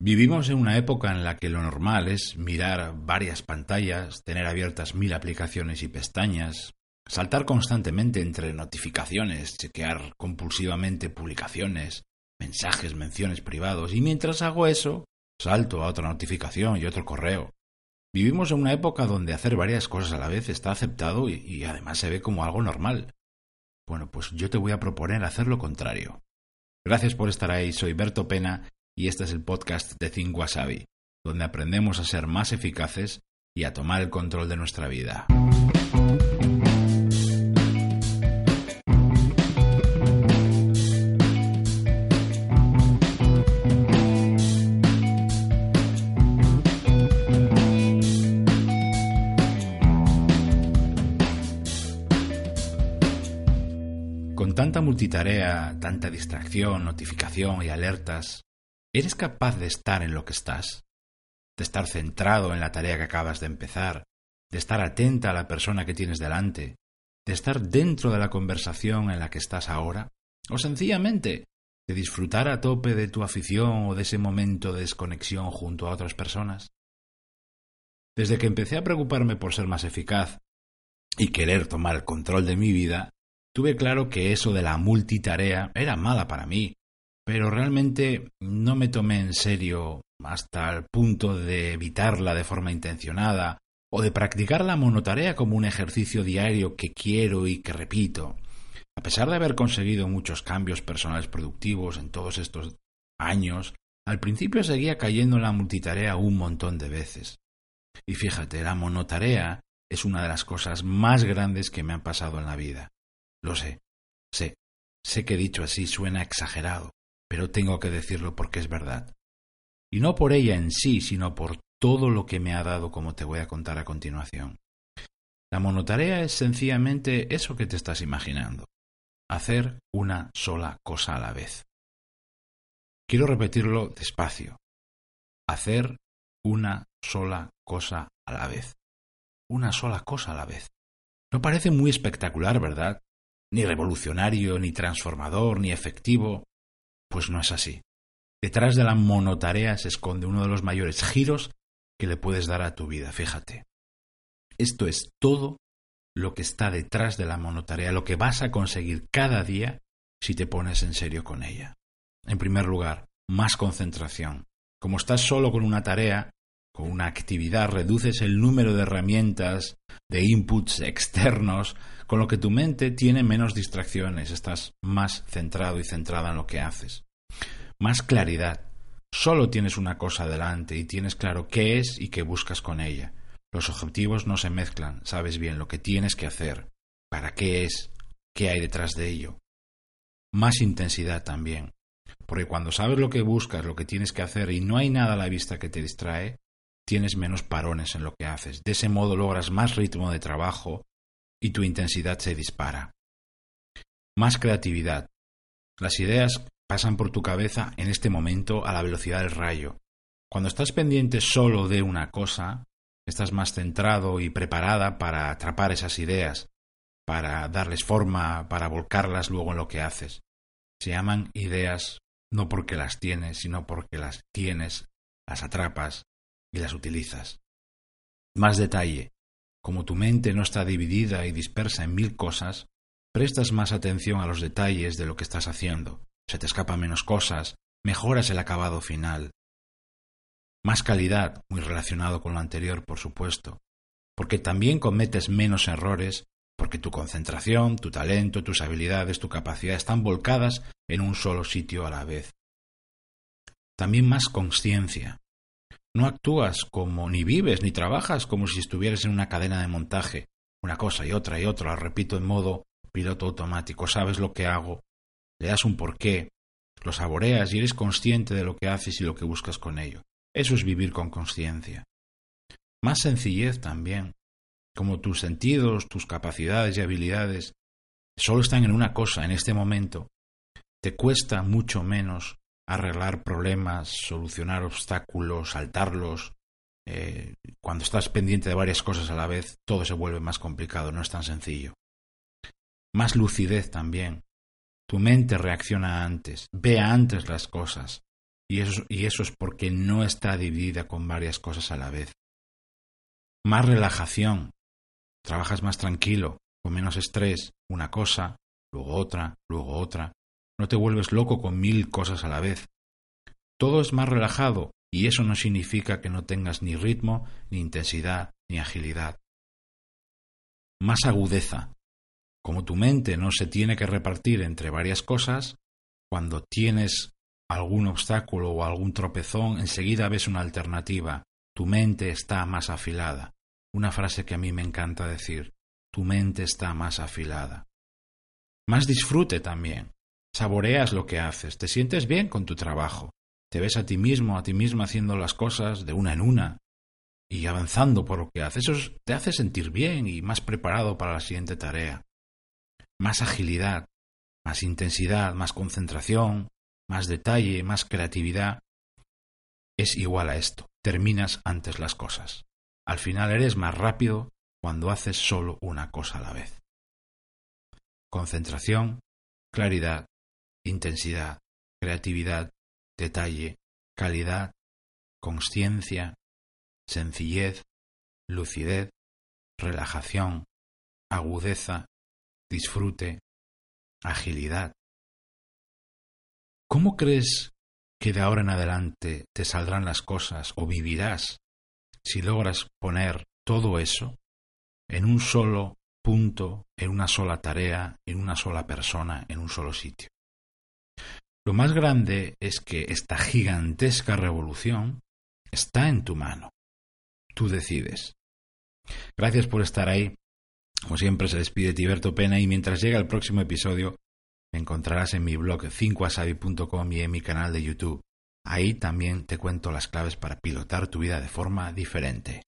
Vivimos en una época en la que lo normal es mirar varias pantallas, tener abiertas mil aplicaciones y pestañas, saltar constantemente entre notificaciones, chequear compulsivamente publicaciones, mensajes, menciones privados, y mientras hago eso, salto a otra notificación y otro correo. Vivimos en una época donde hacer varias cosas a la vez está aceptado y, además se ve como algo normal. Bueno, pues yo te voy a proponer hacer lo contrario. Gracias por estar ahí, soy Berto Pena y este es el podcast de Think Wasabi, donde aprendemos a ser más eficaces y a tomar el control de nuestra vida. Con tanta multitarea, tanta distracción, notificación y alertas, ¿Eres capaz de estar en lo que estás? ¿De estar centrado en la tarea que acabas de empezar? ¿De estar atenta a la persona que tienes delante? ¿De estar dentro de la conversación en la que estás ahora? ¿O sencillamente de disfrutar a tope de tu afición o de ese momento de desconexión junto a otras personas? Desde que empecé a preocuparme por ser más eficaz y querer tomar el control de mi vida, tuve claro que eso de la multitarea era mala para mí, pero realmente no me tomé en serio hasta el punto de evitarla de forma intencionada o de practicar la monotarea como un ejercicio diario que quiero y que repito. A pesar de haber conseguido muchos cambios personales productivos en todos estos años, al principio seguía cayendo en la multitarea un montón de veces. Y fíjate, la monotarea es una de las cosas más grandes que me han pasado en la vida. Lo sé, sé, sé que dicho así suena exagerado, pero tengo que decirlo porque es verdad. Y no por ella en sí, sino por todo lo que me ha dado como te voy a contar a continuación. La monotarea es sencillamente eso que te estás imaginando, hacer una sola cosa a la vez. Quiero repetirlo despacio. Hacer una sola cosa a la vez. Una sola cosa a la vez. No parece muy espectacular, ¿verdad? Ni revolucionario, ni transformador, ni efectivo, pues no es así. Detrás de la monotarea se esconde uno de los mayores giros que le puedes dar a tu vida, fíjate. Esto es todo lo que está detrás de la monotarea, lo que vas a conseguir cada día si te pones en serio con ella. En primer lugar, más concentración. Como estás solo con una tarea, con una actividad, reduces el número de herramientas, de inputs externos, con lo que tu mente tiene menos distracciones, estás más centrado y centrada en lo que haces. Más claridad. Solo tienes una cosa delante y tienes claro qué es y qué buscas con ella. Los objetivos no se mezclan, sabes bien lo que tienes que hacer, para qué es, qué hay detrás de ello. Más intensidad también, porque cuando sabes lo que buscas, lo que tienes que hacer y no hay nada a la vista que te distrae, tienes menos parones en lo que haces. De ese modo logras más ritmo de trabajo y tu intensidad se dispara. Más creatividad. Las ideas pasan por tu cabeza en este momento a la velocidad del rayo. Cuando estás pendiente solo de una cosa, estás más centrado y preparada para atrapar esas ideas, para darles forma, para volcarlas luego en lo que haces. Se llaman ideas no porque las tienes, sino porque las tienes, las atrapas, y las utilizas. Más detalle. Como tu mente no está dividida y dispersa en mil cosas, prestas más atención a los detalles de lo que estás haciendo, se te escapan menos cosas, mejoras el acabado final. Más calidad, muy relacionado con lo anterior, por supuesto, porque también cometes menos errores, porque tu concentración, tu talento, tus habilidades, tu capacidad están volcadas en un solo sitio a la vez. También más conciencia, no actúas como ni vives ni trabajas como si estuvieras en una cadena de montaje, una cosa y otra y otra, repito en modo piloto automático, sabes lo que hago, le das un porqué, lo saboreas y eres consciente de lo que haces y lo que buscas con ello. Eso es vivir con conciencia. Más sencillez también, como tus sentidos, tus capacidades y habilidades solo están en una cosa en este momento, te cuesta mucho menos arreglar problemas, solucionar obstáculos, saltarlos. Eh, cuando estás pendiente de varias cosas a la vez, todo se vuelve más complicado, no es tan sencillo. Más lucidez también. Tu mente reacciona antes, ve antes las cosas. Y eso, y eso es porque no está dividida con varias cosas a la vez. Más relajación. Trabajas más tranquilo, con menos estrés, una cosa, luego otra, luego otra. No te vuelves loco con mil cosas a la vez. Todo es más relajado y eso no significa que no tengas ni ritmo, ni intensidad, ni agilidad. Más agudeza. Como tu mente no se tiene que repartir entre varias cosas, cuando tienes algún obstáculo o algún tropezón, enseguida ves una alternativa. Tu mente está más afilada. Una frase que a mí me encanta decir. Tu mente está más afilada. Más disfrute también. Saboreas lo que haces, te sientes bien con tu trabajo, te ves a ti mismo, a ti mismo haciendo las cosas de una en una y avanzando por lo que haces. Eso te hace sentir bien y más preparado para la siguiente tarea. Más agilidad, más intensidad, más concentración, más detalle, más creatividad. Es igual a esto. Terminas antes las cosas. Al final eres más rápido cuando haces solo una cosa a la vez. Concentración, claridad, intensidad, creatividad, detalle, calidad, consciencia, sencillez, lucidez, relajación, agudeza, disfrute, agilidad. ¿Cómo crees que de ahora en adelante te saldrán las cosas o vivirás si logras poner todo eso en un solo punto, en una sola tarea, en una sola persona, en un solo sitio? Lo más grande es que esta gigantesca revolución está en tu mano. Tú decides. Gracias por estar ahí. Como siempre se despide Tiberto Pena y mientras llega el próximo episodio me encontrarás en mi blog 5asabi.com y en mi canal de YouTube. Ahí también te cuento las claves para pilotar tu vida de forma diferente.